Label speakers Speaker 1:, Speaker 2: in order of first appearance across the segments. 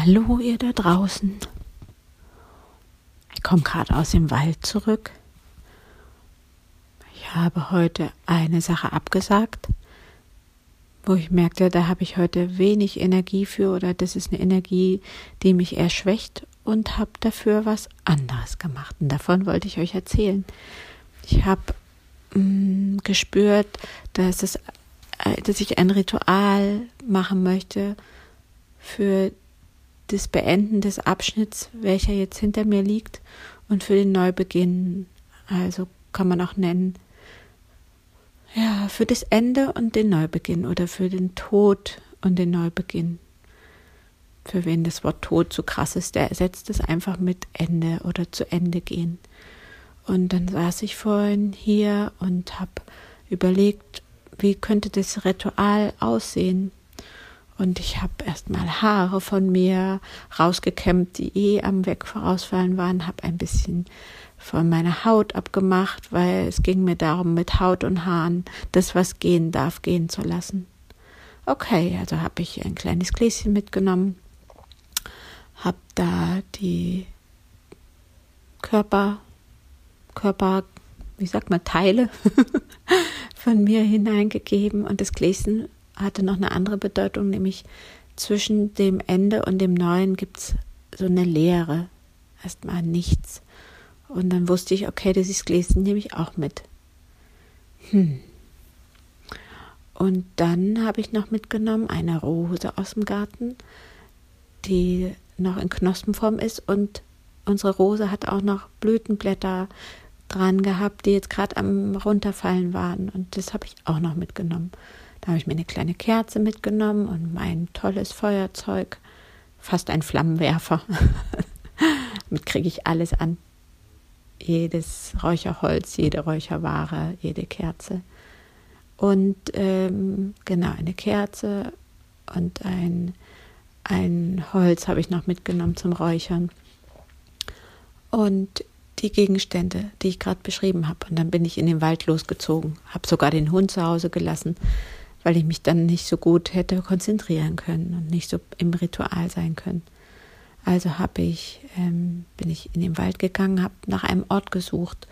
Speaker 1: Hallo ihr da draußen. Ich komme gerade aus dem Wald zurück. Ich habe heute eine Sache abgesagt, wo ich merkte, da habe ich heute wenig Energie für oder das ist eine Energie, die mich eher schwächt und habe dafür was anderes gemacht. Und davon wollte ich euch erzählen. Ich habe mm, gespürt, dass, es, äh, dass ich ein Ritual machen möchte für das Beenden des Abschnitts, welcher jetzt hinter mir liegt, und für den Neubeginn. Also kann man auch nennen, ja, für das Ende und den Neubeginn oder für den Tod und den Neubeginn. Für wen das Wort Tod so krass ist, der ersetzt es einfach mit Ende oder zu Ende gehen. Und dann saß ich vorhin hier und habe überlegt, wie könnte das Ritual aussehen? Und ich habe erstmal Haare von mir rausgekämmt, die eh am Weg vorausfallen waren, habe ein bisschen von meiner Haut abgemacht, weil es ging mir darum, mit Haut und Haaren das, was gehen darf, gehen zu lassen. Okay, also habe ich ein kleines Gläschen mitgenommen, habe da die Körper, Körper, wie sagt man, Teile von mir hineingegeben und das Gläschen hatte noch eine andere Bedeutung, nämlich zwischen dem Ende und dem Neuen gibt es so eine Leere, erstmal nichts. Und dann wusste ich, okay, dieses Gläschen nehme ich auch mit. Hm. Und dann habe ich noch mitgenommen eine Rose aus dem Garten, die noch in Knospenform ist und unsere Rose hat auch noch Blütenblätter dran gehabt, die jetzt gerade am runterfallen waren und das habe ich auch noch mitgenommen. Habe ich mir eine kleine Kerze mitgenommen und mein tolles Feuerzeug, fast ein Flammenwerfer. Damit kriege ich alles an. Jedes Räucherholz, jede Räucherware, jede Kerze. Und ähm, genau, eine Kerze und ein, ein Holz habe ich noch mitgenommen zum Räuchern. Und die Gegenstände, die ich gerade beschrieben habe. Und dann bin ich in den Wald losgezogen, habe sogar den Hund zu Hause gelassen, weil ich mich dann nicht so gut hätte konzentrieren können und nicht so im Ritual sein können. Also habe ich, ähm, bin ich in den Wald gegangen, habe nach einem Ort gesucht.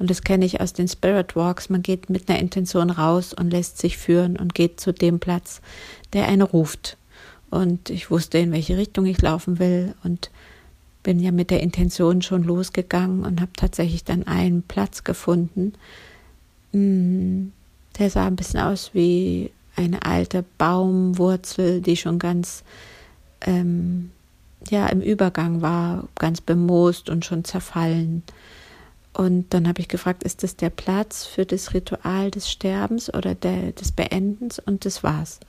Speaker 1: Und das kenne ich aus den Spirit Walks. Man geht mit einer Intention raus und lässt sich führen und geht zu dem Platz, der einen ruft. Und ich wusste, in welche Richtung ich laufen will und bin ja mit der Intention schon losgegangen und habe tatsächlich dann einen Platz gefunden, mm, der sah ein bisschen aus wie eine alte Baumwurzel, die schon ganz ähm, ja im Übergang war, ganz bemoost und schon zerfallen. Und dann habe ich gefragt, ist das der Platz für das Ritual des Sterbens oder der, des Beendens? Und das war's.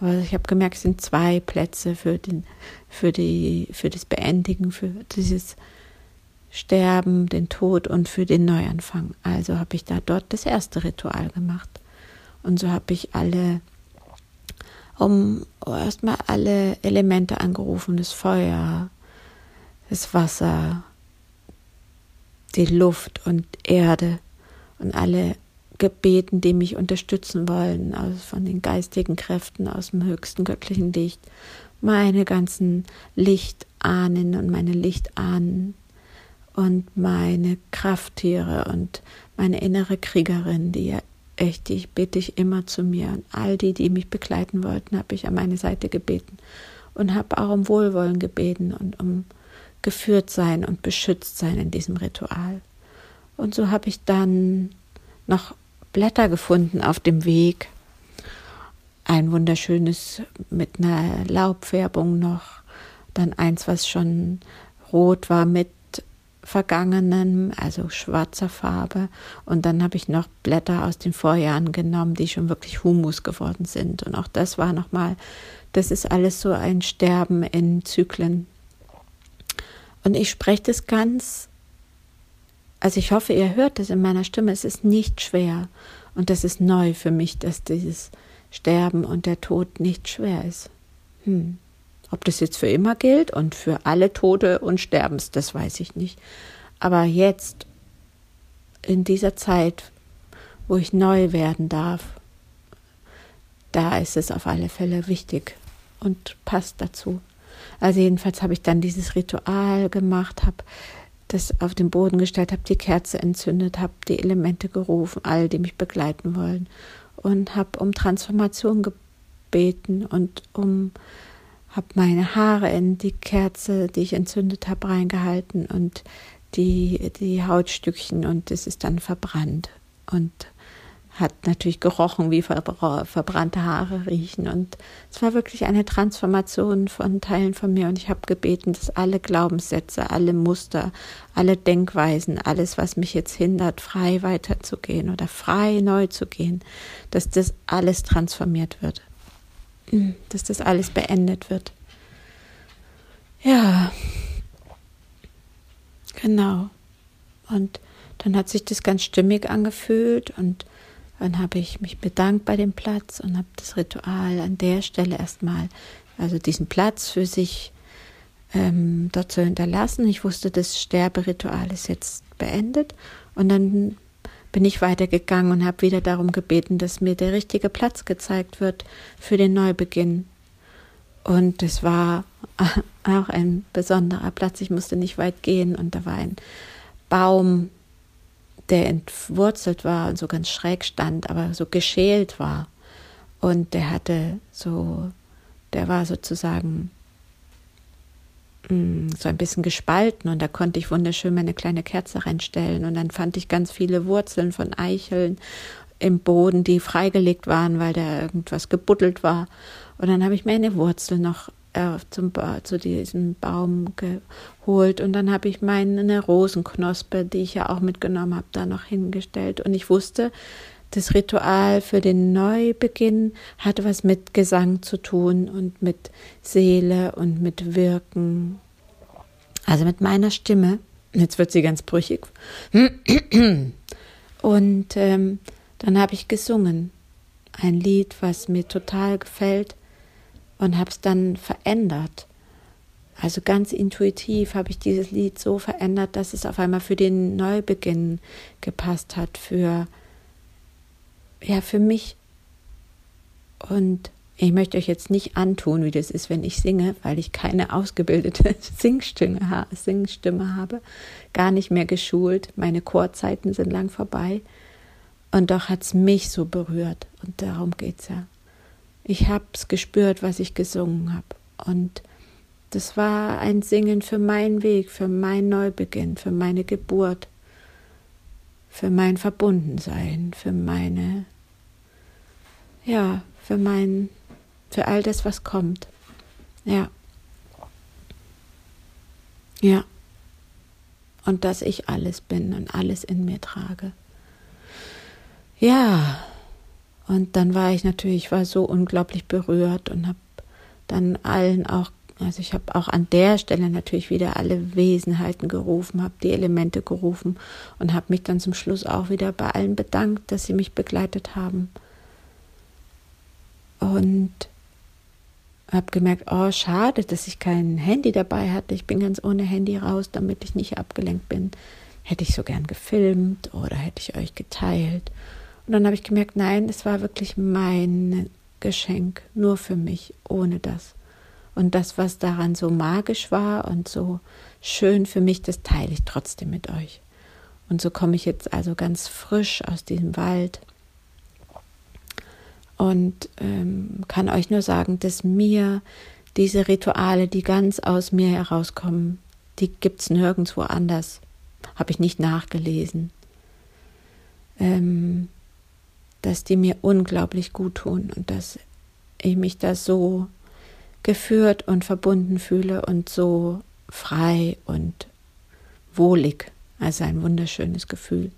Speaker 1: Aber ich habe gemerkt, es sind zwei Plätze für, den, für, die, für das Beendigen, für dieses Sterben, den Tod und für den Neuanfang. Also habe ich da dort das erste Ritual gemacht. Und so habe ich alle, um erstmal alle Elemente angerufen, das Feuer, das Wasser, die Luft und Erde. Und alle gebeten, die mich unterstützen wollen, aus, von den geistigen Kräften, aus dem höchsten göttlichen Licht, meine ganzen Lichtahnen und meine Lichtahnen und meine Krafttiere und meine innere Kriegerin, die ja echt, die bete ich immer zu mir. Und all die, die mich begleiten wollten, habe ich an meine Seite gebeten und habe auch um Wohlwollen gebeten und um geführt sein und beschützt sein in diesem Ritual. Und so habe ich dann noch Blätter gefunden auf dem Weg. Ein wunderschönes mit einer Laubfärbung noch. Dann eins, was schon rot war mit vergangenen, also schwarzer Farbe. Und dann habe ich noch Blätter aus den Vorjahren genommen, die schon wirklich Humus geworden sind. Und auch das war nochmal, das ist alles so ein Sterben in Zyklen. Und ich spreche das ganz, also ich hoffe, ihr hört es in meiner Stimme, es ist nicht schwer. Und das ist neu für mich, dass dieses Sterben und der Tod nicht schwer ist. Hm. Ob das jetzt für immer gilt und für alle Tode und Sterbens, das weiß ich nicht. Aber jetzt, in dieser Zeit, wo ich neu werden darf, da ist es auf alle Fälle wichtig und passt dazu. Also jedenfalls habe ich dann dieses Ritual gemacht, habe das auf den Boden gestellt, habe die Kerze entzündet, habe die Elemente gerufen, all die mich begleiten wollen und habe um Transformation gebeten und um habe meine Haare in die Kerze, die ich entzündet habe, reingehalten und die, die Hautstückchen und es ist dann verbrannt und hat natürlich gerochen, wie verbrannte Haare riechen. Und es war wirklich eine Transformation von Teilen von mir. Und ich habe gebeten, dass alle Glaubenssätze, alle Muster, alle Denkweisen, alles, was mich jetzt hindert, frei weiterzugehen oder frei neu zu gehen, dass das alles transformiert wird. Dass das alles beendet wird. Ja, Genau. Und dann hat sich das ganz stimmig angefühlt und dann habe ich mich bedankt bei dem Platz und habe das Ritual an der Stelle erstmal, also diesen Platz für sich ähm, dort zu hinterlassen. Ich wusste, das Sterberitual ist jetzt beendet und dann bin ich weitergegangen und habe wieder darum gebeten, dass mir der richtige Platz gezeigt wird für den Neubeginn. Und es war auch ein besonderer Platz. Ich musste nicht weit gehen und da war ein Baum, der entwurzelt war und so ganz schräg stand, aber so geschält war. Und der hatte so, der war sozusagen so ein bisschen gespalten und da konnte ich wunderschön meine kleine Kerze reinstellen und dann fand ich ganz viele Wurzeln von Eicheln im Boden, die freigelegt waren, weil da irgendwas gebuddelt war. Und dann habe ich mir eine Wurzel noch äh, zum zu diesem Baum geholt und dann habe ich meine Rosenknospe, die ich ja auch mitgenommen habe, da noch hingestellt. Und ich wusste, das Ritual für den Neubeginn hatte was mit Gesang zu tun und mit Seele und mit Wirken. Also mit meiner Stimme. Jetzt wird sie ganz brüchig. Und ähm, dann habe ich gesungen. Ein Lied, was mir total gefällt und habe es dann verändert. Also ganz intuitiv habe ich dieses Lied so verändert, dass es auf einmal für den Neubeginn gepasst hat, für ja, für mich. Und ich möchte euch jetzt nicht antun, wie das ist, wenn ich singe, weil ich keine ausgebildete Singstimme, Singstimme habe, gar nicht mehr geschult. Meine Chorzeiten sind lang vorbei. Und doch hat es mich so berührt. Und darum geht es ja. Ich habe es gespürt, was ich gesungen habe. Und das war ein Singen für meinen Weg, für mein Neubeginn, für meine Geburt, für mein Verbundensein, für meine, ja, für mein, für all das, was kommt. Ja. Ja. Und dass ich alles bin und alles in mir trage. Ja, und dann war ich natürlich, war so unglaublich berührt und habe dann allen auch, also ich habe auch an der Stelle natürlich wieder alle Wesenheiten gerufen, habe die Elemente gerufen und habe mich dann zum Schluss auch wieder bei allen bedankt, dass sie mich begleitet haben. Und habe gemerkt, oh, schade, dass ich kein Handy dabei hatte. Ich bin ganz ohne Handy raus, damit ich nicht abgelenkt bin. Hätte ich so gern gefilmt oder hätte ich euch geteilt. Und dann habe ich gemerkt, nein, es war wirklich mein Geschenk, nur für mich, ohne das. Und das, was daran so magisch war und so schön für mich, das teile ich trotzdem mit euch. Und so komme ich jetzt also ganz frisch aus diesem Wald und ähm, kann euch nur sagen, dass mir diese Rituale, die ganz aus mir herauskommen, die gibt es nirgendwo anders. Habe ich nicht nachgelesen. Ähm, dass die mir unglaublich gut tun und dass ich mich da so geführt und verbunden fühle und so frei und wohlig. Also ein wunderschönes Gefühl.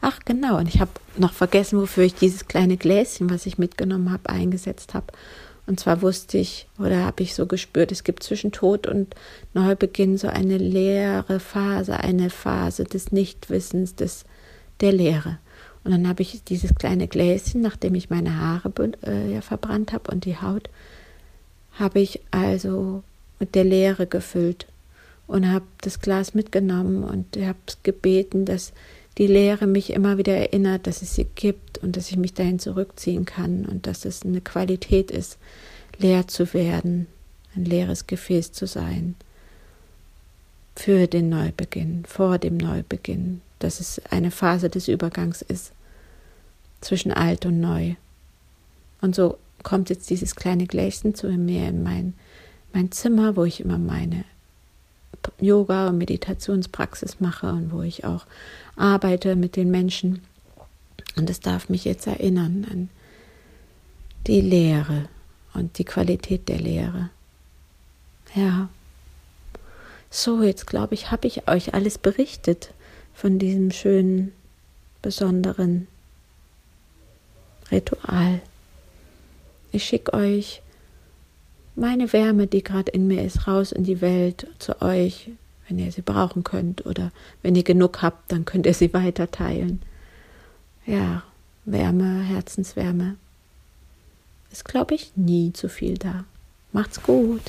Speaker 1: Ach genau, und ich habe noch vergessen, wofür ich dieses kleine Gläschen, was ich mitgenommen habe, eingesetzt habe. Und zwar wusste ich oder habe ich so gespürt, es gibt zwischen Tod und Neubeginn so eine leere Phase, eine Phase des Nichtwissens, des, der Leere. Und dann habe ich dieses kleine Gläschen, nachdem ich meine Haare äh, verbrannt habe und die Haut, habe ich also mit der Leere gefüllt und habe das Glas mitgenommen und habe gebeten, dass die Leere mich immer wieder erinnert, dass es sie gibt und dass ich mich dahin zurückziehen kann und dass es eine Qualität ist, leer zu werden ein leeres Gefäß zu sein für den Neubeginn, vor dem Neubeginn, dass es eine Phase des Übergangs ist zwischen alt und neu. Und so kommt jetzt dieses kleine Gläschen zu mir in mein, mein Zimmer, wo ich immer meine Yoga- und Meditationspraxis mache und wo ich auch arbeite mit den Menschen. Und es darf mich jetzt erinnern an die Lehre und die Qualität der Lehre. Ja. So, jetzt glaube ich, habe ich euch alles berichtet von diesem schönen, besonderen Ritual. Ich schicke euch meine Wärme, die gerade in mir ist, raus in die Welt zu euch, wenn ihr sie brauchen könnt oder wenn ihr genug habt, dann könnt ihr sie weiter teilen. Ja, Wärme, Herzenswärme ist, glaube ich, nie zu viel da. Macht's gut.